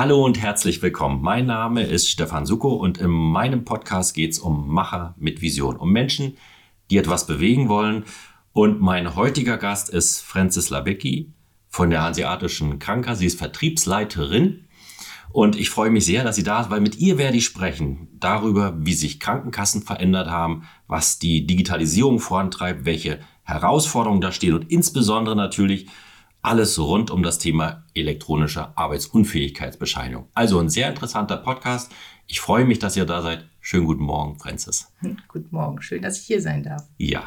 Hallo und herzlich willkommen. Mein Name ist Stefan Suko und in meinem Podcast geht es um Macher mit Vision, um Menschen, die etwas bewegen wollen. Und mein heutiger Gast ist Francis Labecki von der Hanseatischen Krankenkasse. Sie ist Vertriebsleiterin und ich freue mich sehr, dass sie da ist, weil mit ihr werde ich sprechen darüber, wie sich Krankenkassen verändert haben, was die Digitalisierung vorantreibt, welche Herausforderungen da stehen und insbesondere natürlich alles rund um das Thema elektronische Arbeitsunfähigkeitsbescheinigung. Also ein sehr interessanter Podcast. Ich freue mich, dass ihr da seid. Schönen guten Morgen, Francis. Guten Morgen, schön, dass ich hier sein darf. Ja.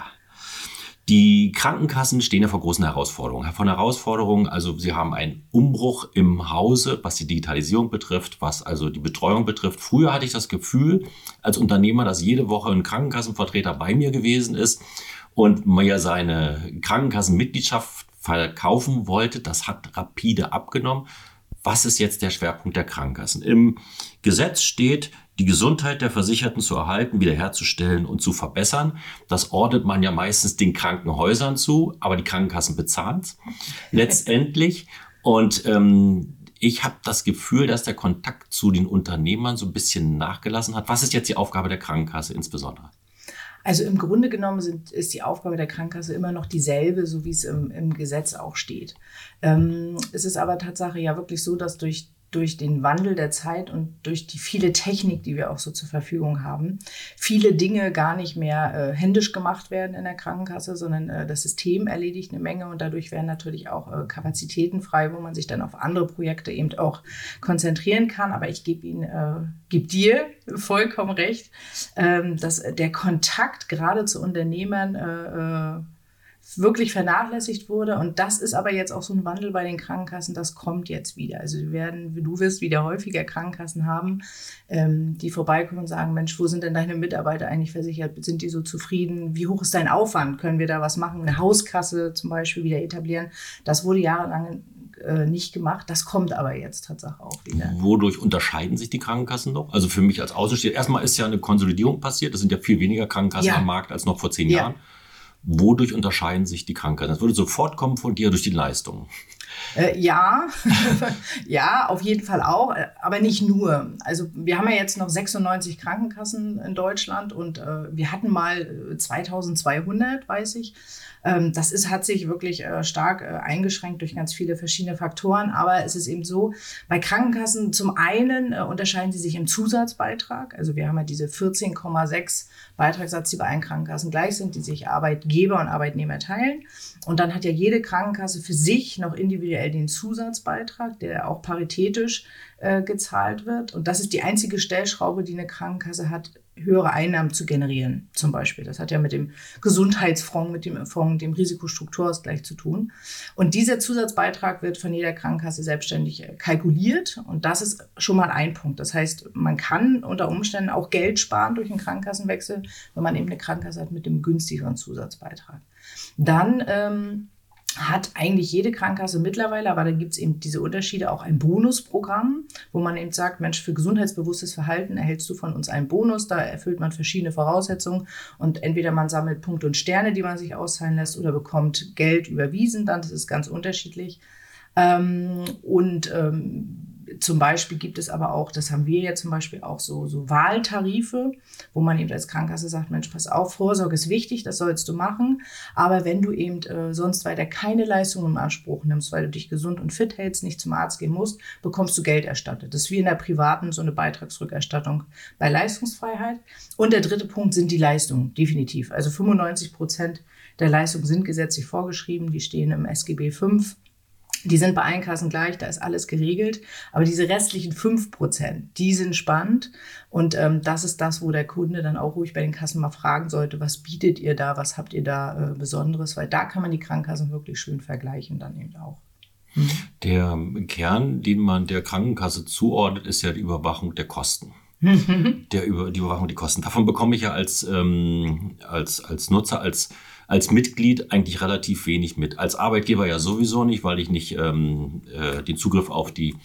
Die Krankenkassen stehen ja vor großen Herausforderungen. Von Herausforderungen, also sie haben einen Umbruch im Hause, was die Digitalisierung betrifft, was also die Betreuung betrifft. Früher hatte ich das Gefühl als Unternehmer, dass jede Woche ein Krankenkassenvertreter bei mir gewesen ist und mir seine Krankenkassenmitgliedschaft verkaufen wollte. Das hat rapide abgenommen. Was ist jetzt der Schwerpunkt der Krankenkassen? Im Gesetz steht, die Gesundheit der Versicherten zu erhalten, wiederherzustellen und zu verbessern. Das ordnet man ja meistens den Krankenhäusern zu, aber die Krankenkassen bezahlen es letztendlich. Und ähm, ich habe das Gefühl, dass der Kontakt zu den Unternehmern so ein bisschen nachgelassen hat. Was ist jetzt die Aufgabe der Krankenkasse insbesondere? Also im Grunde genommen sind, ist die Aufgabe der Krankenkasse immer noch dieselbe, so wie es im, im Gesetz auch steht. Ähm, es ist aber Tatsache ja wirklich so, dass durch durch den Wandel der Zeit und durch die viele Technik, die wir auch so zur Verfügung haben, viele Dinge gar nicht mehr äh, händisch gemacht werden in der Krankenkasse, sondern äh, das System erledigt eine Menge und dadurch werden natürlich auch äh, Kapazitäten frei, wo man sich dann auf andere Projekte eben auch konzentrieren kann. Aber ich gebe Ihnen, äh, gebe dir vollkommen recht, ähm, dass der Kontakt gerade zu Unternehmern äh, äh wirklich vernachlässigt wurde. Und das ist aber jetzt auch so ein Wandel bei den Krankenkassen, das kommt jetzt wieder. Also wir werden, du wirst wieder häufiger Krankenkassen haben, ähm, die vorbeikommen und sagen, Mensch, wo sind denn deine Mitarbeiter eigentlich versichert? Sind die so zufrieden? Wie hoch ist dein Aufwand? Können wir da was machen? Eine Hauskasse zum Beispiel wieder etablieren? Das wurde jahrelang äh, nicht gemacht. Das kommt aber jetzt tatsächlich auch wieder. Wodurch unterscheiden sich die Krankenkassen noch? Also für mich als Außenstehender, erstmal ist ja eine Konsolidierung passiert. Es sind ja viel weniger Krankenkassen ja. am Markt als noch vor zehn ja. Jahren. Wodurch unterscheiden sich die Krankheiten? Das würde sofort kommen von dir durch die Leistung. Äh, ja, ja, auf jeden Fall auch, äh, aber nicht nur. Also wir haben ja jetzt noch 96 Krankenkassen in Deutschland und äh, wir hatten mal 2200, äh, weiß ich. Ähm, das ist, hat sich wirklich äh, stark äh, eingeschränkt durch ganz viele verschiedene Faktoren. Aber es ist eben so, bei Krankenkassen zum einen unterscheiden sie sich im Zusatzbeitrag. Also wir haben ja diese 14,6 Beitragssatz, die bei allen Krankenkassen gleich sind, die sich Arbeitgeber und Arbeitnehmer teilen. Und dann hat ja jede Krankenkasse für sich noch individuell den Zusatzbeitrag, der auch paritätisch äh, gezahlt wird. Und das ist die einzige Stellschraube, die eine Krankenkasse hat, höhere Einnahmen zu generieren, zum Beispiel. Das hat ja mit dem Gesundheitsfonds, mit dem Fonds, dem Risikostrukturausgleich zu tun. Und dieser Zusatzbeitrag wird von jeder Krankenkasse selbstständig äh, kalkuliert. Und das ist schon mal ein Punkt. Das heißt, man kann unter Umständen auch Geld sparen durch einen Krankenkassenwechsel, wenn man eben eine Krankenkasse hat mit dem günstigeren Zusatzbeitrag. Dann ähm, hat eigentlich jede Krankenkasse mittlerweile, aber da gibt es eben diese Unterschiede, auch ein Bonusprogramm, wo man eben sagt, Mensch, für gesundheitsbewusstes Verhalten erhältst du von uns einen Bonus, da erfüllt man verschiedene Voraussetzungen und entweder man sammelt Punkte und Sterne, die man sich auszahlen lässt oder bekommt Geld überwiesen, dann das ist ganz unterschiedlich. Ähm, und ähm, zum Beispiel gibt es aber auch, das haben wir ja zum Beispiel auch so, so Wahltarife, wo man eben als Krankenkasse sagt, Mensch, pass auf, Vorsorge ist wichtig, das sollst du machen. Aber wenn du eben äh, sonst weiter keine Leistung im Anspruch nimmst, weil du dich gesund und fit hältst, nicht zum Arzt gehen musst, bekommst du Geld erstattet. Das ist wie in der privaten so eine Beitragsrückerstattung bei Leistungsfreiheit. Und der dritte Punkt sind die Leistungen, definitiv. Also 95 Prozent der Leistungen sind gesetzlich vorgeschrieben, die stehen im SGB 5 die sind bei allen Kassen gleich, da ist alles geregelt. Aber diese restlichen fünf Prozent, die sind spannend. Und ähm, das ist das, wo der Kunde dann auch ruhig bei den Kassen mal fragen sollte, was bietet ihr da, was habt ihr da äh, Besonderes? Weil da kann man die Krankenkassen wirklich schön vergleichen dann eben auch. Mhm. Der Kern, den man der Krankenkasse zuordnet, ist ja die Überwachung der Kosten. der über die Überwachung der Kosten. Davon bekomme ich ja als, ähm, als, als Nutzer, als als Mitglied eigentlich relativ wenig mit. Als Arbeitgeber ja sowieso nicht, weil ich nicht ähm, äh, den Zugriff auf die,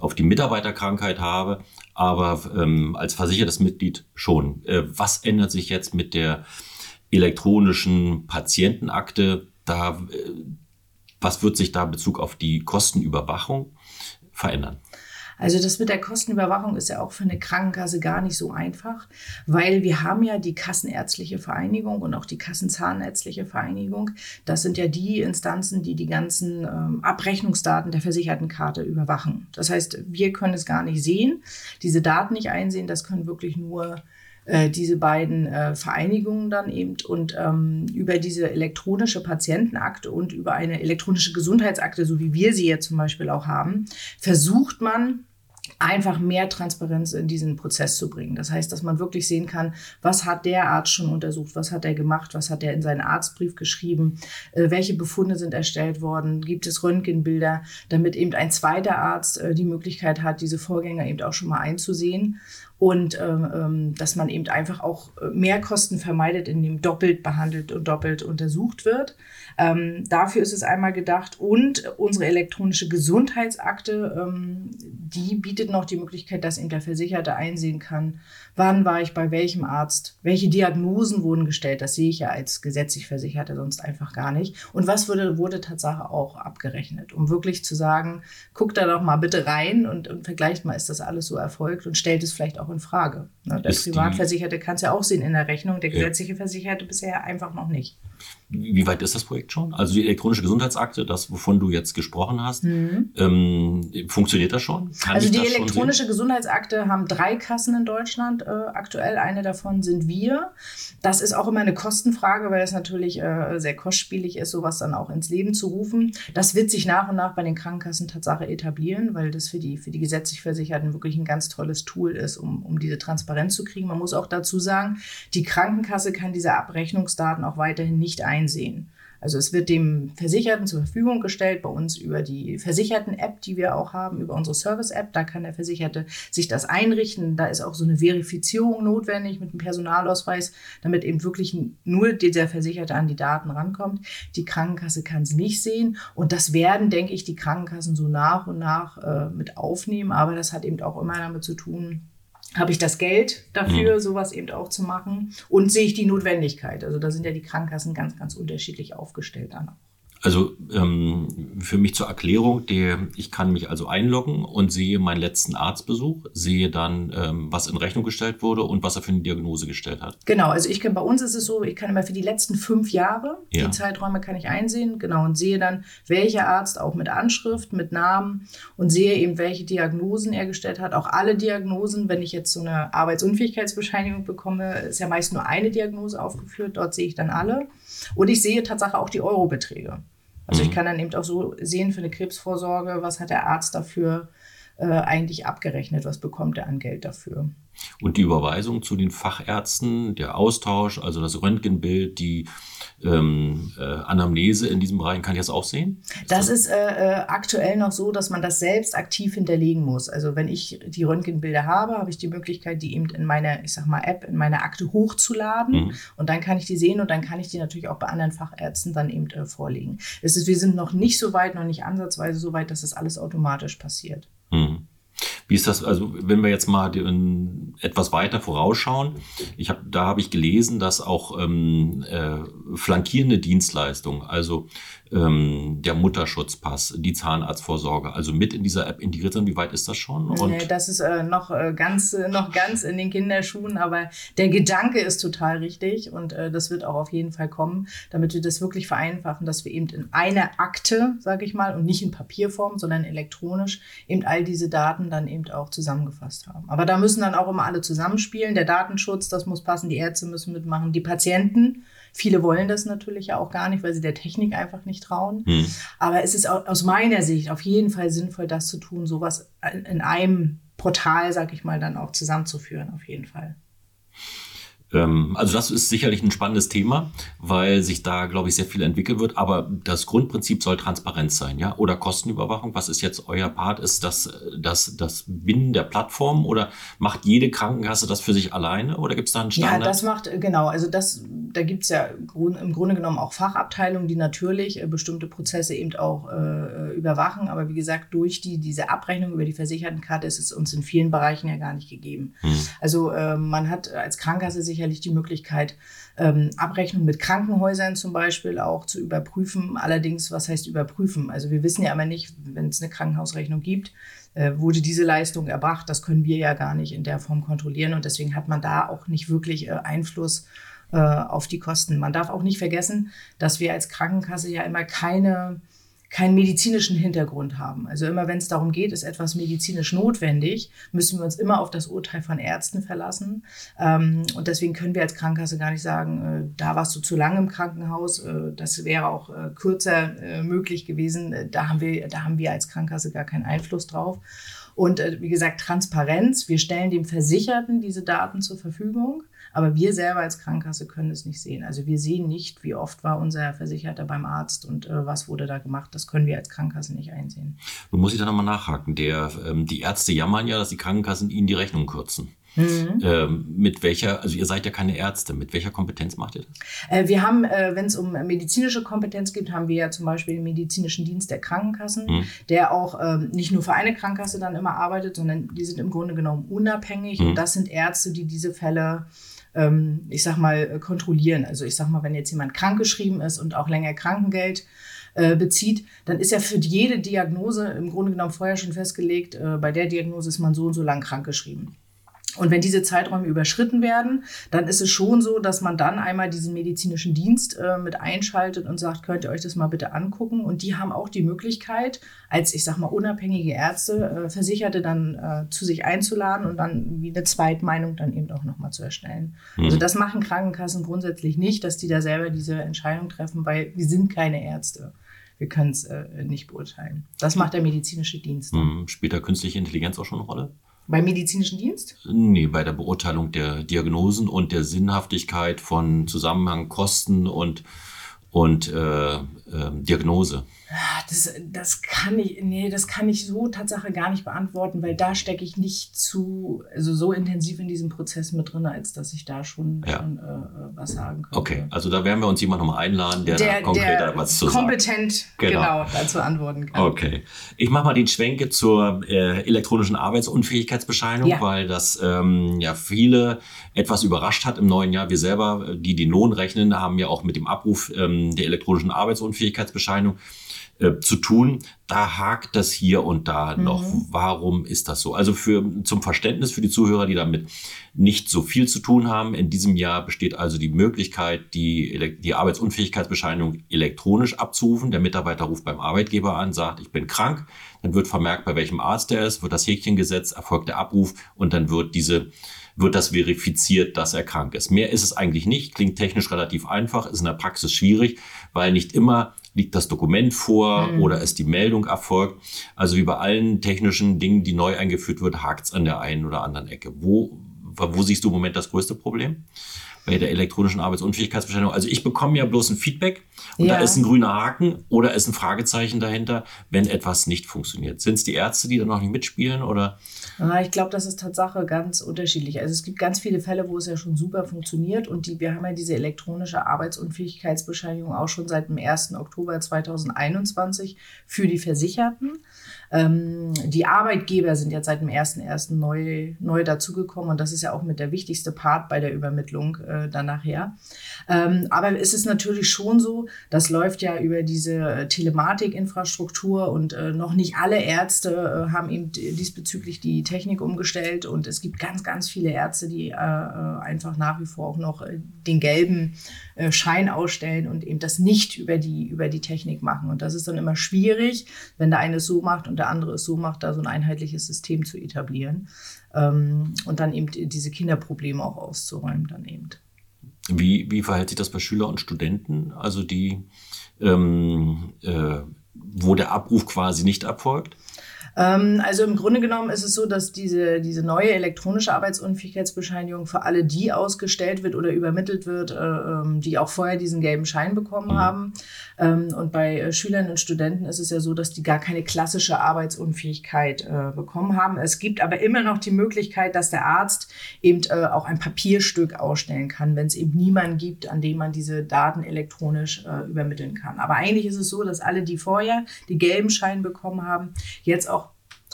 auf die Mitarbeiterkrankheit habe, aber ähm, als versichertes Mitglied schon. Äh, was ändert sich jetzt mit der elektronischen Patientenakte? Da, äh, was wird sich da in Bezug auf die Kostenüberwachung verändern? Also das mit der Kostenüberwachung ist ja auch für eine Krankenkasse gar nicht so einfach, weil wir haben ja die Kassenärztliche Vereinigung und auch die Kassenzahnärztliche Vereinigung. Das sind ja die Instanzen, die die ganzen ähm, Abrechnungsdaten der Versichertenkarte überwachen. Das heißt, wir können es gar nicht sehen, diese Daten nicht einsehen. Das können wirklich nur äh, diese beiden äh, Vereinigungen dann eben und ähm, über diese elektronische Patientenakte und über eine elektronische Gesundheitsakte, so wie wir sie jetzt zum Beispiel auch haben, versucht man einfach mehr Transparenz in diesen Prozess zu bringen. Das heißt, dass man wirklich sehen kann, was hat der Arzt schon untersucht, was hat er gemacht, was hat er in seinen Arztbrief geschrieben, äh, welche Befunde sind erstellt worden, gibt es Röntgenbilder, damit eben ein zweiter Arzt äh, die Möglichkeit hat, diese Vorgänger eben auch schon mal einzusehen und ähm, ähm dass man eben einfach auch äh, mehr Kosten vermeidet, indem doppelt behandelt und doppelt untersucht wird. Ähm, dafür ist es einmal gedacht und unsere elektronische Gesundheitsakte, ähm, die bietet noch die Möglichkeit, dass eben der Versicherte einsehen kann, wann war ich bei welchem Arzt, welche Diagnosen wurden gestellt, das sehe ich ja als gesetzlich Versicherter sonst einfach gar nicht. Und was wurde, wurde Tatsache auch abgerechnet, um wirklich zu sagen, guckt da doch mal bitte rein und, und vergleicht mal, ist das alles so erfolgt und stellt es vielleicht auch in Frage. Ne? Der Privatversicherte kann es ja auch sehen in der Rechnung, der gesetzliche ja. Versicherte bisher einfach noch nicht. Wie weit ist das Projekt schon? Also die elektronische Gesundheitsakte, das, wovon du jetzt gesprochen hast, mhm. ähm, funktioniert das schon? Kann also die elektronische Gesundheitsakte haben drei Kassen in Deutschland äh, aktuell. Eine davon sind wir. Das ist auch immer eine Kostenfrage, weil es natürlich äh, sehr kostspielig ist, sowas dann auch ins Leben zu rufen. Das wird sich nach und nach bei den Krankenkassen Tatsache etablieren, weil das für die, für die gesetzlich Versicherten wirklich ein ganz tolles Tool ist, um, um diese Transparenz zu kriegen. Man muss auch dazu sagen, die Krankenkasse kann diese Abrechnungsdaten auch weiterhin nicht ein einsehen. Also es wird dem Versicherten zur Verfügung gestellt, bei uns über die Versicherten-App, die wir auch haben, über unsere Service-App. Da kann der Versicherte sich das einrichten. Da ist auch so eine Verifizierung notwendig mit dem Personalausweis, damit eben wirklich nur dieser Versicherte an die Daten rankommt. Die Krankenkasse kann es nicht sehen. Und das werden, denke ich, die Krankenkassen so nach und nach äh, mit aufnehmen. Aber das hat eben auch immer damit zu tun, habe ich das Geld dafür, mhm. sowas eben auch zu machen und sehe ich die Notwendigkeit. Also da sind ja die Krankenkassen ganz, ganz unterschiedlich aufgestellt dann auch. Also ähm, für mich zur Erklärung, der, ich kann mich also einloggen und sehe meinen letzten Arztbesuch, sehe dann, ähm, was in Rechnung gestellt wurde und was er für eine Diagnose gestellt hat. Genau, also ich kann, bei uns ist es so, ich kann immer für die letzten fünf Jahre, ja. die Zeiträume kann ich einsehen, genau, und sehe dann, welcher Arzt auch mit Anschrift, mit Namen und sehe eben, welche Diagnosen er gestellt hat. Auch alle Diagnosen, wenn ich jetzt so eine Arbeitsunfähigkeitsbescheinigung bekomme, ist ja meist nur eine Diagnose aufgeführt, dort sehe ich dann alle. Und ich sehe tatsächlich auch die Eurobeträge. Also mhm. ich kann dann eben auch so sehen für eine Krebsvorsorge, was hat der Arzt dafür äh, eigentlich abgerechnet, was bekommt er an Geld dafür. Und die Überweisung zu den Fachärzten, der Austausch, also das Röntgenbild, die ähm, äh, Anamnese in diesem Bereich, kann ich das auch sehen? Das ist äh, äh, aktuell noch so, dass man das selbst aktiv hinterlegen muss. Also wenn ich die Röntgenbilder habe, habe ich die Möglichkeit, die eben in meine, ich sag mal, App, in meine Akte hochzuladen. Mhm. Und dann kann ich die sehen und dann kann ich die natürlich auch bei anderen Fachärzten dann eben äh, vorlegen. Es ist, wir sind noch nicht so weit, noch nicht ansatzweise so weit, dass das alles automatisch passiert. Mhm. Wie ist das, also wenn wir jetzt mal den, etwas weiter vorausschauen, ich hab, da habe ich gelesen, dass auch ähm, äh, flankierende Dienstleistungen, also ähm, der Mutterschutzpass, die Zahnarztvorsorge, also mit in dieser App integriert sind. Wie weit ist das schon? Und nee, das ist äh, noch, äh, ganz, äh, noch ganz in den Kinderschuhen, aber der Gedanke ist total richtig und äh, das wird auch auf jeden Fall kommen, damit wir das wirklich vereinfachen, dass wir eben in einer Akte, sage ich mal, und nicht in Papierform, sondern elektronisch eben all diese Daten dann eben auch zusammengefasst haben. Aber da müssen dann auch immer alle zusammenspielen. Der Datenschutz, das muss passen, die Ärzte müssen mitmachen, die Patienten. Viele wollen das natürlich auch gar nicht, weil sie der Technik einfach nicht trauen. Hm. Aber es ist aus meiner Sicht auf jeden Fall sinnvoll, das zu tun, sowas in einem Portal, sag ich mal, dann auch zusammenzuführen, auf jeden Fall. Ähm, also das ist sicherlich ein spannendes Thema, weil sich da, glaube ich, sehr viel entwickeln wird. Aber das Grundprinzip soll Transparenz sein, ja? Oder Kostenüberwachung. Was ist jetzt euer Part? Ist das das, das Binnen der Plattform oder macht jede Krankenkasse das für sich alleine oder gibt es da einen Standard? Ja, das macht, genau. Also das, da gibt es ja im Grunde genommen auch Fachabteilungen, die natürlich äh, bestimmte Prozesse eben auch äh, überwachen. Aber wie gesagt, durch die, diese Abrechnung über die Versichertenkarte ist es uns in vielen Bereichen ja gar nicht gegeben. Mhm. Also äh, man hat als Krankenkasse sicherlich die Möglichkeit, ähm, Abrechnung mit Krankenhäusern zum Beispiel auch zu überprüfen. Allerdings, was heißt überprüfen? Also wir wissen ja aber nicht, wenn es eine Krankenhausrechnung gibt, äh, wurde diese Leistung erbracht. Das können wir ja gar nicht in der Form kontrollieren und deswegen hat man da auch nicht wirklich äh, Einfluss äh, auf die Kosten. Man darf auch nicht vergessen, dass wir als Krankenkasse ja immer keine keinen medizinischen Hintergrund haben. Also immer wenn es darum geht, ist etwas medizinisch notwendig, müssen wir uns immer auf das Urteil von Ärzten verlassen. Ähm, und deswegen können wir als Krankenkasse gar nicht sagen, äh, da warst du zu lange im Krankenhaus, äh, das wäre auch kürzer möglich gewesen. Da haben, wir, da haben wir als Krankenkasse gar keinen Einfluss drauf. Und wie gesagt, Transparenz. Wir stellen dem Versicherten diese Daten zur Verfügung. Aber wir selber als Krankenkasse können es nicht sehen. Also wir sehen nicht, wie oft war unser Versicherter beim Arzt und äh, was wurde da gemacht. Das können wir als Krankenkasse nicht einsehen. Nun muss ich da nochmal nachhaken. Der, ähm, die Ärzte jammern ja, dass die Krankenkassen ihnen die Rechnung kürzen. Mhm. Ähm, mit welcher, also ihr seid ja keine Ärzte, mit welcher Kompetenz macht ihr das? Äh, wir haben, äh, wenn es um medizinische Kompetenz geht, haben wir ja zum Beispiel den medizinischen Dienst der Krankenkassen, mhm. der auch ähm, nicht nur für eine Krankenkasse dann immer arbeitet, sondern die sind im Grunde genommen unabhängig mhm. und das sind Ärzte, die diese Fälle ähm, ich sag mal, äh, kontrollieren. Also ich sag mal, wenn jetzt jemand krankgeschrieben ist und auch länger Krankengeld äh, bezieht, dann ist ja für jede Diagnose im Grunde genommen vorher schon festgelegt, äh, bei der Diagnose ist man so und so lang krankgeschrieben. Und wenn diese Zeiträume überschritten werden, dann ist es schon so, dass man dann einmal diesen medizinischen Dienst äh, mit einschaltet und sagt, könnt ihr euch das mal bitte angucken. Und die haben auch die Möglichkeit, als ich sag mal unabhängige Ärzte, äh, Versicherte dann äh, zu sich einzuladen und dann wie eine Zweitmeinung dann eben auch nochmal zu erstellen. Mhm. Also das machen Krankenkassen grundsätzlich nicht, dass die da selber diese Entscheidung treffen, weil wir sind keine Ärzte wir können es äh, nicht beurteilen. Das macht der medizinische Dienst. Mhm. Spielt da künstliche Intelligenz auch schon eine Rolle? Beim medizinischen Dienst? Nee, bei der Beurteilung der Diagnosen und der Sinnhaftigkeit von Zusammenhang, Kosten und, und äh, äh, Diagnose. Das, das kann ich, nee, das kann ich so Tatsache gar nicht beantworten, weil da stecke ich nicht zu, also so intensiv in diesem Prozess mit drin, als dass ich da schon, ja. schon äh, was sagen könnte. Okay, also da werden wir uns jemand nochmal einladen, der, der da konkreter der was zu kompetent sagt. Genau. genau. dazu antworten kann. Okay. Ich mache mal den Schwenke zur äh, elektronischen Arbeitsunfähigkeitsbescheinigung, ja. weil das ähm, ja viele etwas überrascht hat im neuen Jahr. Wir selber, die die Lohn rechnen, haben ja auch mit dem Abruf ähm, der elektronischen Arbeitsunfähigkeitsbescheinigung äh, zu tun. Da hakt das hier und da mhm. noch. Warum ist das so? Also für, zum Verständnis für die Zuhörer, die damit nicht so viel zu tun haben. In diesem Jahr besteht also die Möglichkeit, die, die Arbeitsunfähigkeitsbescheinigung elektronisch abzurufen. Der Mitarbeiter ruft beim Arbeitgeber an, sagt, ich bin krank. Dann wird vermerkt, bei welchem Arzt er ist, wird das Häkchen gesetzt, erfolgt der Abruf und dann wird diese wird das verifiziert, dass er krank ist. Mehr ist es eigentlich nicht, klingt technisch relativ einfach, ist in der Praxis schwierig, weil nicht immer liegt das Dokument vor mhm. oder ist die Meldung erfolgt. Also wie bei allen technischen Dingen, die neu eingeführt wird, hakt es an der einen oder anderen Ecke. Wo, wo siehst du im Moment das größte Problem? Bei der elektronischen Arbeitsunfähigkeitsbescheinigung. Also ich bekomme ja bloß ein Feedback und ja. da ist ein grüner Haken oder ist ein Fragezeichen dahinter, wenn etwas nicht funktioniert. Sind es die Ärzte, die da noch nicht mitspielen oder? Ah, ich glaube, das ist Tatsache ganz unterschiedlich. Also es gibt ganz viele Fälle, wo es ja schon super funktioniert und die, wir haben ja diese elektronische Arbeitsunfähigkeitsbescheinigung auch schon seit dem 1. Oktober 2021 für die Versicherten. Ähm, die Arbeitgeber sind jetzt seit dem 1.1. neu, neu dazugekommen und das ist ja auch mit der wichtigste Part bei der Übermittlung äh, dann nachher. Ähm, aber es ist natürlich schon so, das läuft ja über diese Telematikinfrastruktur und äh, noch nicht alle Ärzte äh, haben eben diesbezüglich die Technik umgestellt und es gibt ganz, ganz viele Ärzte, die äh, äh, einfach nach wie vor auch noch äh, den gelben Schein ausstellen und eben das nicht über die, über die Technik machen. Und das ist dann immer schwierig, wenn der eine so macht und der andere es so macht, da so ein einheitliches System zu etablieren ähm, und dann eben diese Kinderprobleme auch auszuräumen dann eben. Wie, wie verhält sich das bei Schüler und Studenten, also die, ähm, äh, wo der Abruf quasi nicht erfolgt? Ähm, also im Grunde genommen ist es so, dass diese, diese neue elektronische Arbeitsunfähigkeitsbescheinigung für alle die ausgestellt wird oder übermittelt wird, äh, ähm, die auch vorher diesen gelben Schein bekommen mhm. haben. Ähm, und bei äh, Schülern und Studenten ist es ja so, dass die gar keine klassische Arbeitsunfähigkeit äh, bekommen haben. Es gibt aber immer noch die Möglichkeit, dass der Arzt eben auch ein Papierstück ausstellen kann, wenn es eben niemanden gibt, an dem man diese Daten elektronisch übermitteln kann. Aber eigentlich ist es so, dass alle, die vorher die gelben Scheine bekommen haben, jetzt auch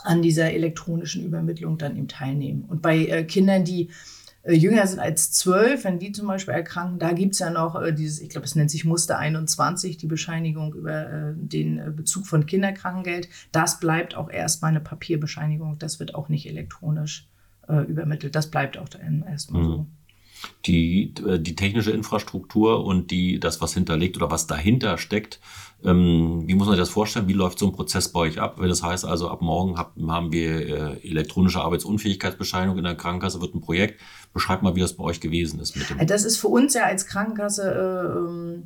an dieser elektronischen Übermittlung dann eben teilnehmen. Und bei äh, Kindern, die äh, jünger sind als zwölf, wenn die zum Beispiel erkranken, da gibt es ja noch äh, dieses, ich glaube, es nennt sich Muster 21, die Bescheinigung über äh, den äh, Bezug von Kinderkrankengeld. Das bleibt auch erstmal eine Papierbescheinigung. Das wird auch nicht elektronisch übermittelt. Das bleibt auch erstmal mhm. so die, äh, die technische Infrastruktur und die, das, was hinterlegt oder was dahinter steckt. Ähm, wie muss man sich das vorstellen? Wie läuft so ein Prozess bei euch ab? Wenn das heißt, also ab morgen hab, haben wir äh, elektronische Arbeitsunfähigkeitsbescheinigung in der Krankenkasse, wird ein Projekt. Beschreibt mal, wie das bei euch gewesen ist. Mit dem das ist für uns ja als Krankenkasse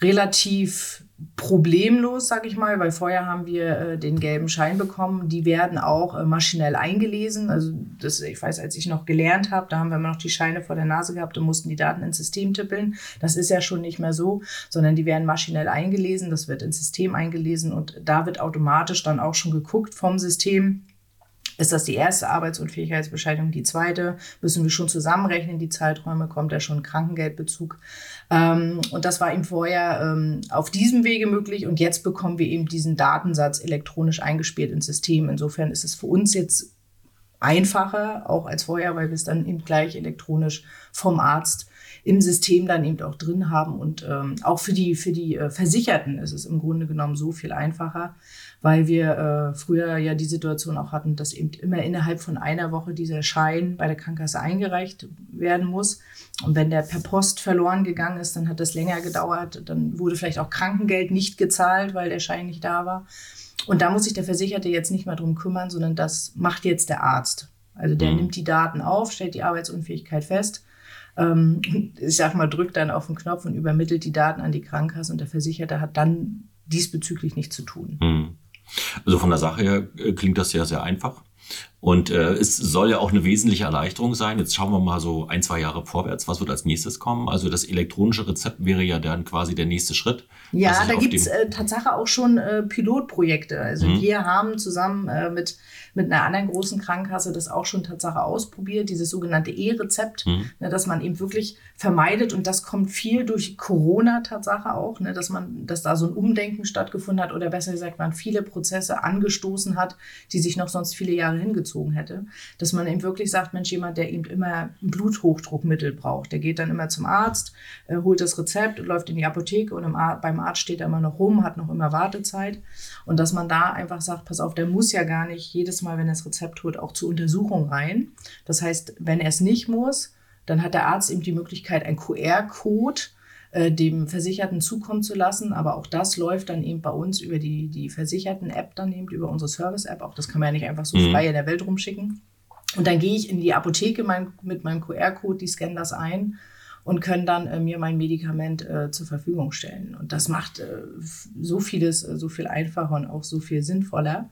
äh, relativ problemlos, sag ich mal, weil vorher haben wir äh, den gelben Schein bekommen. Die werden auch äh, maschinell eingelesen. Also das, ich weiß, als ich noch gelernt habe, da haben wir immer noch die Scheine vor der Nase gehabt und mussten die Daten ins System tippeln. Das ist ja schon nicht mehr so, sondern die werden maschinell eingelesen. Das wird ins System eingelesen und da wird automatisch dann auch schon geguckt vom System, ist das die erste Arbeitsunfähigkeitsbescheinigung? Die zweite müssen wir schon zusammenrechnen, die Zeiträume, kommt da schon Krankengeldbezug. Ähm, und das war eben vorher ähm, auf diesem Wege möglich und jetzt bekommen wir eben diesen Datensatz elektronisch eingespielt ins System. Insofern ist es für uns jetzt einfacher, auch als vorher, weil wir es dann eben gleich elektronisch vom Arzt im System dann eben auch drin haben. Und ähm, auch für die, für die äh, Versicherten ist es im Grunde genommen so viel einfacher, weil wir äh, früher ja die Situation auch hatten, dass eben immer innerhalb von einer Woche dieser Schein bei der Krankenkasse eingereicht werden muss. Und wenn der per Post verloren gegangen ist, dann hat das länger gedauert. Dann wurde vielleicht auch Krankengeld nicht gezahlt, weil der Schein nicht da war. Und da muss sich der Versicherte jetzt nicht mehr drum kümmern, sondern das macht jetzt der Arzt. Also der mhm. nimmt die Daten auf, stellt die Arbeitsunfähigkeit fest ähm, ich sag mal, drückt dann auf den Knopf und übermittelt die Daten an die Krankenkasse und der Versicherte hat dann diesbezüglich nichts zu tun. Hm. Also von der Sache her äh, klingt das ja sehr einfach. Und äh, es soll ja auch eine wesentliche Erleichterung sein. Jetzt schauen wir mal so ein, zwei Jahre vorwärts. Was wird als nächstes kommen? Also das elektronische Rezept wäre ja dann quasi der nächste Schritt. Ja, da gibt es äh, Tatsache auch schon äh, Pilotprojekte. Also mhm. wir haben zusammen äh, mit mit einer anderen großen Krankenkasse das auch schon Tatsache ausprobiert, dieses sogenannte E-Rezept, mhm. ne, dass man eben wirklich vermeidet und das kommt viel durch Corona Tatsache auch, ne, dass man, dass da so ein Umdenken stattgefunden hat oder besser gesagt, man viele Prozesse angestoßen hat, die sich noch sonst viele Jahre hingezogen hätte, dass man eben wirklich sagt, Mensch, jemand, der eben immer ein Bluthochdruckmittel braucht, der geht dann immer zum Arzt, äh, holt das Rezept, läuft in die Apotheke und Ar beim Arzt steht er immer noch rum, hat noch immer Wartezeit und dass man da einfach sagt, pass auf, der muss ja gar nicht jedes Mal, wenn er das Rezept holt, auch zur Untersuchung rein. Das heißt, wenn er es nicht muss, dann hat der Arzt eben die Möglichkeit, einen QR-Code äh, dem Versicherten zukommen zu lassen. Aber auch das läuft dann eben bei uns über die, die Versicherten-App, dann eben über unsere Service-App. Auch das kann man ja nicht einfach so mhm. frei in der Welt rumschicken. Und dann gehe ich in die Apotheke mein, mit meinem QR-Code, die scannen das ein und können dann äh, mir mein Medikament äh, zur Verfügung stellen. Und das macht äh, so vieles äh, so viel einfacher und auch so viel sinnvoller.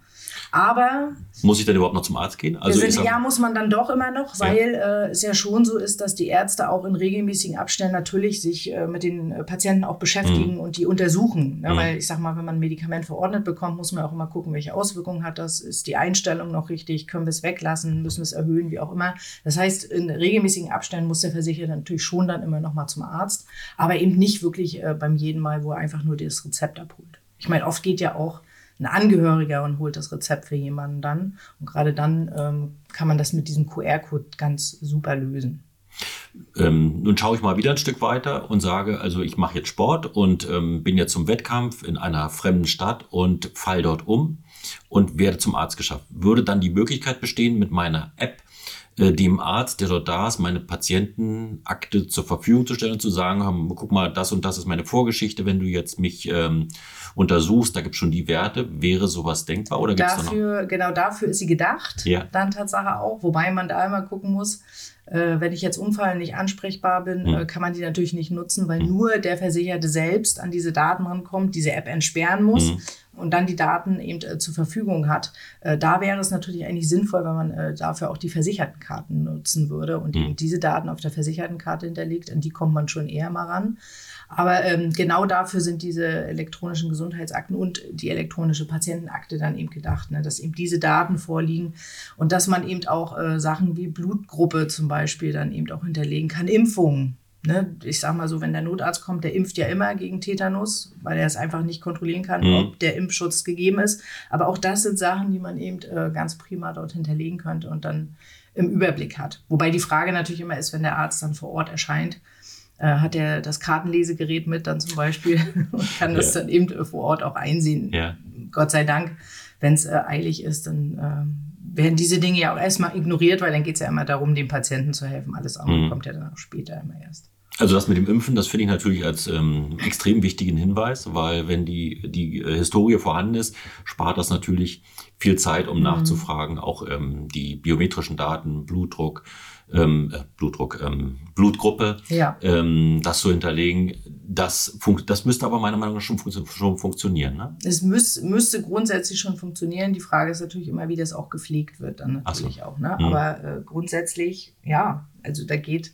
Aber. Muss ich denn überhaupt noch zum Arzt gehen? Also sind, ja, muss man dann doch immer noch, weil ja. Äh, es ja schon so ist, dass die Ärzte auch in regelmäßigen Abständen natürlich sich mit den Patienten auch beschäftigen mhm. und die untersuchen. Ja, mhm. Weil ich sag mal, wenn man ein Medikament verordnet bekommt, muss man auch immer gucken, welche Auswirkungen hat das. Ist die Einstellung noch richtig? Können wir es weglassen? Müssen wir es erhöhen? Wie auch immer. Das heißt, in regelmäßigen Abständen muss der Versicherer natürlich schon dann immer noch mal zum Arzt, aber eben nicht wirklich äh, beim jeden Mal, wo er einfach nur das Rezept abholt. Ich meine, oft geht ja auch ein Angehöriger und holt das Rezept für jemanden dann. Und gerade dann ähm, kann man das mit diesem QR-Code ganz super lösen. Ähm, nun schaue ich mal wieder ein Stück weiter und sage, also ich mache jetzt Sport und ähm, bin jetzt zum Wettkampf in einer fremden Stadt und fall dort um und werde zum Arzt geschafft. Würde dann die Möglichkeit bestehen, mit meiner App dem Arzt, der dort da ist, meine Patientenakte zur Verfügung zu stellen und zu sagen, guck mal, das und das ist meine Vorgeschichte, wenn du jetzt mich ähm, untersuchst, da gibt es schon die Werte. Wäre sowas denkbar oder gibt's dafür, da noch? Genau dafür ist sie gedacht, ja. dann Tatsache auch, wobei man da immer gucken muss, Äh, wenn ich jetzt Unfall nicht ansprechbar bin, mhm. äh, kann man die natürlich nicht nutzen, weil mhm. nur der Versicherte selbst an diese Daten rankommt, diese App entsperren muss. Mhm und dann die Daten eben äh, zur Verfügung hat. Äh, da wäre es natürlich eigentlich sinnvoll, wenn man äh, dafür auch die Versichertenkarten nutzen würde und mhm. eben diese Daten auf der Versichertenkarte hinterlegt, an die kommt man schon eher mal ran. Aber ähm, genau dafür sind diese elektronischen Gesundheitsakten und die elektronische Patientenakte dann eben gedacht, ne, dass eben diese Daten vorliegen und dass man eben auch äh, Sachen wie Blutgruppe zum Beispiel dann eben auch hinterlegen kann, Impfungen. Ne? Ich sag mal so, wenn der Notarzt kommt, der impft ja immer gegen Tetanus, weil er es einfach nicht kontrollieren kann, mhm. ob der Impfschutz gegeben ist. Aber auch das sind Sachen, die man eben äh, ganz prima dort hinterlegen könnte und dann im Überblick hat. Wobei die Frage natürlich immer ist, wenn der Arzt dann vor Ort erscheint, hat er das Kartenlesegerät mit dann zum Beispiel und kann das ja. dann eben äh, vor Ort auch einsehen. Ja. Gott sei Dank, wenn es äh, eilig ist, dann äh, werden diese Dinge ja auch erstmal ignoriert, weil dann geht es ja immer darum, dem Patienten zu helfen. Alles andere mhm. kommt ja dann auch später immer erst. Also das mit dem Impfen, das finde ich natürlich als ähm, extrem wichtigen Hinweis, weil wenn die, die äh, Historie vorhanden ist, spart das natürlich viel Zeit, um mhm. nachzufragen. Auch ähm, die biometrischen Daten, Blutdruck, ähm, äh, Blutdruck, ähm, Blutgruppe, ja. ähm, das zu hinterlegen, das, das müsste aber meiner Meinung nach schon, fun schon funktionieren. Ne? Es müß, müsste grundsätzlich schon funktionieren. Die Frage ist natürlich immer, wie das auch gepflegt wird, dann natürlich so. auch. Ne? Mhm. Aber äh, grundsätzlich, ja, also da geht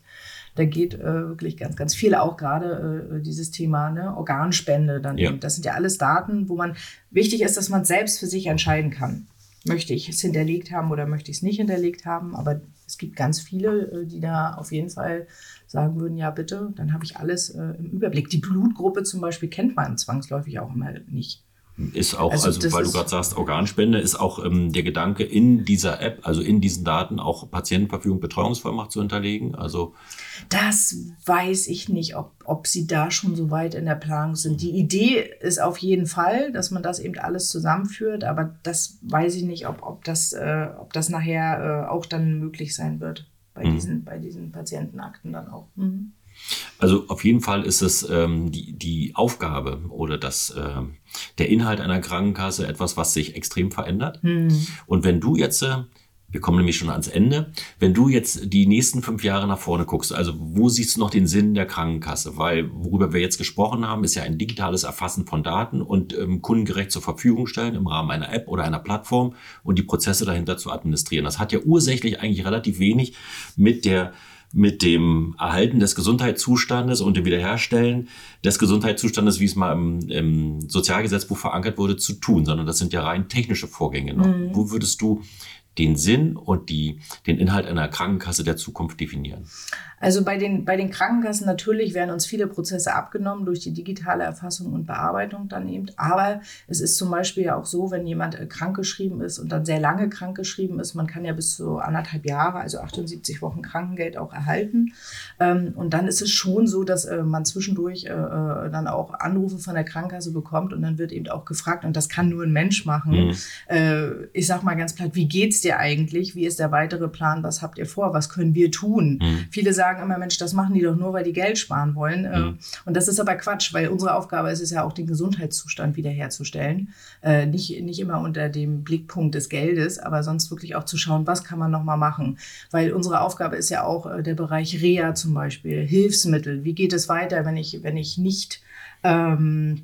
da geht äh, wirklich ganz, ganz viel auch gerade äh, dieses Thema ne, Organspende. Dann ja. Das sind ja alles Daten, wo man wichtig ist, dass man selbst für sich entscheiden kann. Möchte ich es hinterlegt haben oder möchte ich es nicht hinterlegt haben? Aber es gibt ganz viele, äh, die da auf jeden Fall sagen würden, ja bitte, dann habe ich alles äh, im Überblick. Die Blutgruppe zum Beispiel kennt man zwangsläufig auch immer nicht. Ist auch, also, also weil du gerade sagst, Organspende, ist auch ähm, der Gedanke in dieser App, also in diesen Daten auch Patientenverfügung, Betreuungsvollmacht zu hinterlegen. Also das weiß ich nicht, ob, ob sie da schon so weit in der Planung sind. Die Idee ist auf jeden Fall, dass man das eben alles zusammenführt, aber das weiß ich nicht, ob, ob, das, äh, ob das nachher äh, auch dann möglich sein wird bei, mhm. diesen, bei diesen Patientenakten dann auch. Mhm. Also auf jeden Fall ist es ähm, die, die Aufgabe oder das, äh, der Inhalt einer Krankenkasse etwas, was sich extrem verändert. Mhm. Und wenn du jetzt, äh, wir kommen nämlich schon ans Ende, wenn du jetzt die nächsten fünf Jahre nach vorne guckst, also wo siehst du noch den Sinn der Krankenkasse? Weil worüber wir jetzt gesprochen haben, ist ja ein digitales Erfassen von Daten und ähm, kundengerecht zur Verfügung stellen im Rahmen einer App oder einer Plattform und die Prozesse dahinter zu administrieren. Das hat ja ursächlich eigentlich relativ wenig mit der mit dem Erhalten des Gesundheitszustandes und dem Wiederherstellen des Gesundheitszustandes, wie es mal im, im Sozialgesetzbuch verankert wurde, zu tun, sondern das sind ja rein technische Vorgänge noch. Mhm. Wo würdest du den Sinn und die, den Inhalt einer Krankenkasse der Zukunft definieren? Also bei den, bei den Krankenkassen natürlich werden uns viele Prozesse abgenommen durch die digitale Erfassung und Bearbeitung dann eben. Aber es ist zum Beispiel ja auch so, wenn jemand äh, krankgeschrieben ist und dann sehr lange krankgeschrieben ist, man kann ja bis zu anderthalb Jahre, also 78 Wochen Krankengeld auch erhalten. Ähm, und dann ist es schon so, dass äh, man zwischendurch äh, dann auch Anrufe von der Krankenkasse bekommt und dann wird eben auch gefragt, und das kann nur ein Mensch machen. Mhm. Ich sag mal ganz platt, wie geht's dir eigentlich? Wie ist der weitere Plan? Was habt ihr vor? Was können wir tun? Mhm. Viele sagen, sagen immer, Mensch, das machen die doch nur, weil die Geld sparen wollen. Mhm. Und das ist aber Quatsch, weil unsere Aufgabe ist es ja auch, den Gesundheitszustand wiederherzustellen. Äh, nicht, nicht immer unter dem Blickpunkt des Geldes, aber sonst wirklich auch zu schauen, was kann man nochmal machen. Weil unsere Aufgabe ist ja auch äh, der Bereich Reha zum Beispiel, Hilfsmittel. Wie geht es weiter, wenn ich, wenn ich nicht ähm,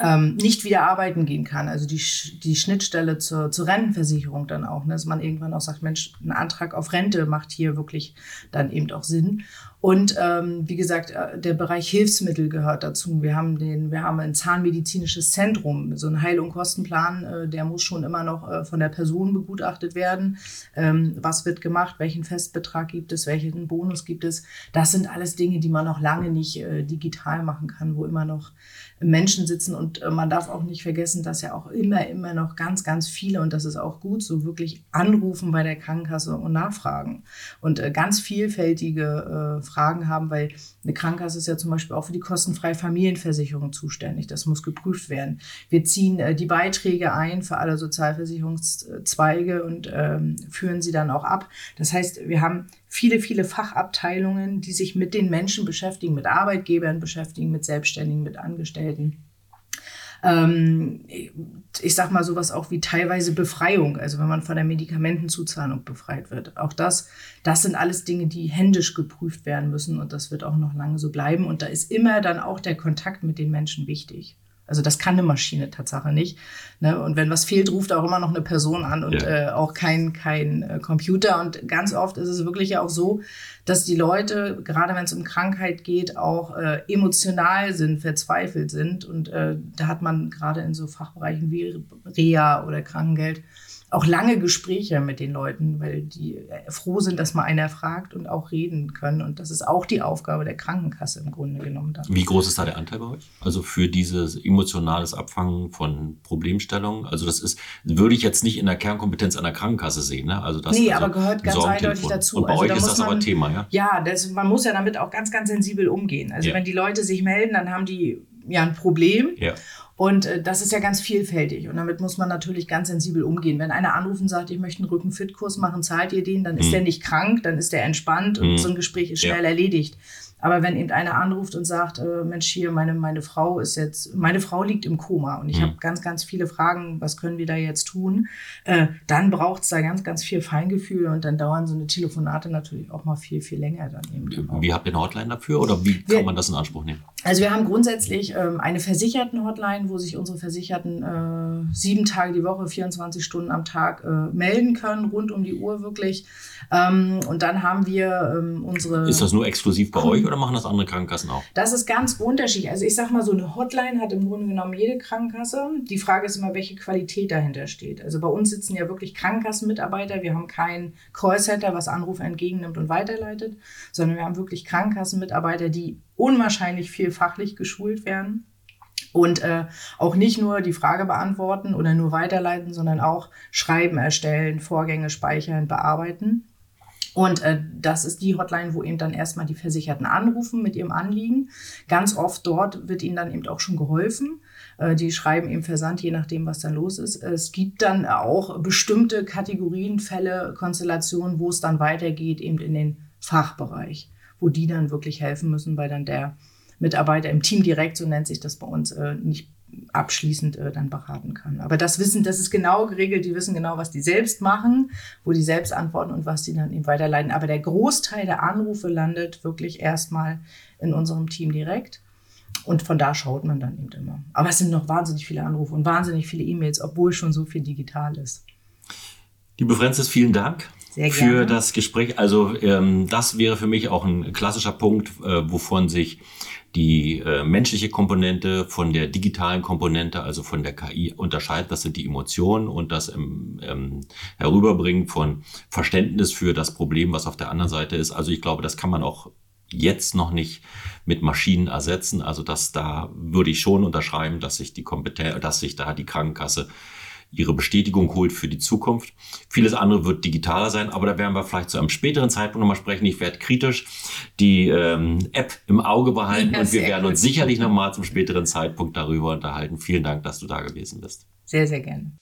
ähm, nicht wieder arbeiten gehen kann. Also die, die Schnittstelle zur, zur Rentenversicherung dann auch, ne? dass man irgendwann auch sagt, Mensch, ein Antrag auf Rente macht hier wirklich dann eben auch Sinn. Und ähm, wie gesagt, äh, der Bereich Hilfsmittel gehört dazu. Wir haben den, wir haben ein zahnmedizinisches Zentrum, so ein Heil- und Kostenplan, äh, der muss schon immer noch äh, von der Person begutachtet werden. Ähm, was wird gemacht? Welchen Festbetrag gibt es? Welchen Bonus gibt es? Das sind alles Dinge, die man noch lange nicht äh, digital machen kann, wo immer noch Menschen sitzen. Und äh, man darf auch nicht vergessen, dass ja auch immer, immer noch ganz, ganz viele, und das ist auch gut, so wirklich anrufen bei der Krankenkasse und nachfragen. Und äh, ganz vielfältige äh, Fragen haben, weil eine Krankenkasse ist ja zum Beispiel auch für die kostenfreie Familienversicherung zuständig. Das muss geprüft werden. Wir ziehen äh, die Beiträge ein für alle Sozialversicherungszweige und ähm, führen sie dann auch ab. Das heißt, wir haben viele, viele Fachabteilungen, die sich mit den Menschen beschäftigen, mit Arbeitgebern beschäftigen, mit Selbstständigen, mit Angestellten. Ähm, ich sag mal sowas auch wie teilweise Befreiung, also wenn man von der Medikamentenzuzahlung befreit wird. Auch das, das sind alles Dinge, die händisch geprüft werden müssen und das wird auch noch lange so bleiben. Und da ist immer dann auch der Kontakt mit den Menschen wichtig. Also das kann eine Maschine Tatsache nicht. Ne? Und wenn was fehlt, ruft auch immer noch eine Person an und ja. äh, auch kein, kein äh, Computer. Und ganz oft ist es wirklich ja auch so, dass die Leute, gerade wenn es um Krankheit geht, auch äh, emotional sind, verzweifelt sind. Und äh, da hat man gerade in so Fachbereichen wie Reha oder Krankengeld auch lange Gespräche mit den Leuten, weil die äh, froh sind, dass mal einer fragt und auch reden können. Und das ist auch die Aufgabe der Krankenkasse im Grunde genommen. Dann. Wie groß ist da der Anteil bei euch? Also für dieses emotionales Abfangen von Problemstellungen? Also das ist, würde ich jetzt nicht in der Kernkompetenz einer Krankenkasse sehen. Ne? Also das, nee, also aber gehört ganz eindeutig dazu. Und bei also euch da ist das man, aber Thema, ja? Ja, das, man muss ja damit auch ganz, ganz sensibel umgehen. Also ja. wenn die Leute sich melden, dann haben die ja ein Problem. Ja. Und äh, das ist ja ganz vielfältig und damit muss man natürlich ganz sensibel umgehen. Wenn einer anruft und sagt, ich möchte einen Rückenfit-Kurs machen, zahlt ihr den, dann ist mhm. der nicht krank, dann ist der entspannt und mhm. so ein Gespräch ist schnell ja. erledigt. Aber wenn eben einer anruft und sagt, äh, Mensch, hier, meine, meine Frau ist jetzt, meine Frau liegt im Koma und ich mhm. habe ganz, ganz viele Fragen, was können wir da jetzt tun? Äh, dann braucht es da ganz, ganz viel Feingefühl und dann dauern so eine Telefonate natürlich auch mal viel, viel länger dann eben. Wie habt ihr eine Hotline dafür oder wie kann wir, man das in Anspruch nehmen? Also wir haben grundsätzlich ähm, eine Versicherten-Hotline, wo sich unsere Versicherten äh, sieben Tage die Woche, 24 Stunden am Tag äh, melden können, rund um die Uhr wirklich. Ähm, und dann haben wir ähm, unsere. Ist das nur exklusiv bei euch oder machen das andere Krankenkassen auch? Das ist ganz unterschiedlich. Also ich sag mal, so eine Hotline hat im Grunde genommen jede Krankenkasse. Die Frage ist immer, welche Qualität dahinter steht. Also bei uns sitzen ja wirklich Krankenkassenmitarbeiter. Wir haben kein Callcenter, was Anrufe entgegennimmt und weiterleitet, sondern wir haben wirklich Krankenkassenmitarbeiter, die unwahrscheinlich viel fachlich geschult werden und äh, auch nicht nur die Frage beantworten oder nur weiterleiten, sondern auch Schreiben erstellen, Vorgänge speichern, bearbeiten. Und äh, das ist die Hotline, wo eben dann erstmal die Versicherten anrufen mit ihrem Anliegen. Ganz oft dort wird ihnen dann eben auch schon geholfen. Äh, die schreiben eben Versand, je nachdem, was dann los ist. Es gibt dann auch bestimmte Kategorien, Fälle, Konstellationen, wo es dann weitergeht, eben in den Fachbereich wo die dann wirklich helfen müssen, weil dann der Mitarbeiter im Team direkt, so nennt sich das bei uns, äh, nicht abschließend äh, dann beraten kann. Aber das Wissen, das ist genau geregelt, die wissen genau, was die selbst machen, wo die selbst antworten und was die dann eben weiterleiten. Aber der Großteil der Anrufe landet wirklich erstmal in unserem Team direkt. Und von da schaut man dann eben immer. Aber es sind noch wahnsinnig viele Anrufe und wahnsinnig viele E-Mails, obwohl schon so viel digital ist. Liebe Franzis, vielen Dank für das Gespräch. Also ähm, das wäre für mich auch ein klassischer Punkt, äh, wovon sich die äh, menschliche Komponente von der digitalen Komponente, also von der KI unterscheidet. Das sind die Emotionen und das ähm, ähm, Herüberbringen von Verständnis für das Problem, was auf der anderen Seite ist. Also ich glaube, das kann man auch jetzt noch nicht mit Maschinen ersetzen. Also dass da würde ich schon unterschreiben, dass sich die Kompetenz, dass sich da die Krankenkasse ihre Bestätigung holt für die Zukunft. Vieles andere wird digitaler sein, aber da werden wir vielleicht zu einem späteren Zeitpunkt nochmal sprechen. Ich werde kritisch die ähm, App im Auge behalten ja, und wir werden uns sicherlich nochmal zum späteren Zeitpunkt darüber unterhalten. Vielen Dank, dass du da gewesen bist. Sehr, sehr gerne.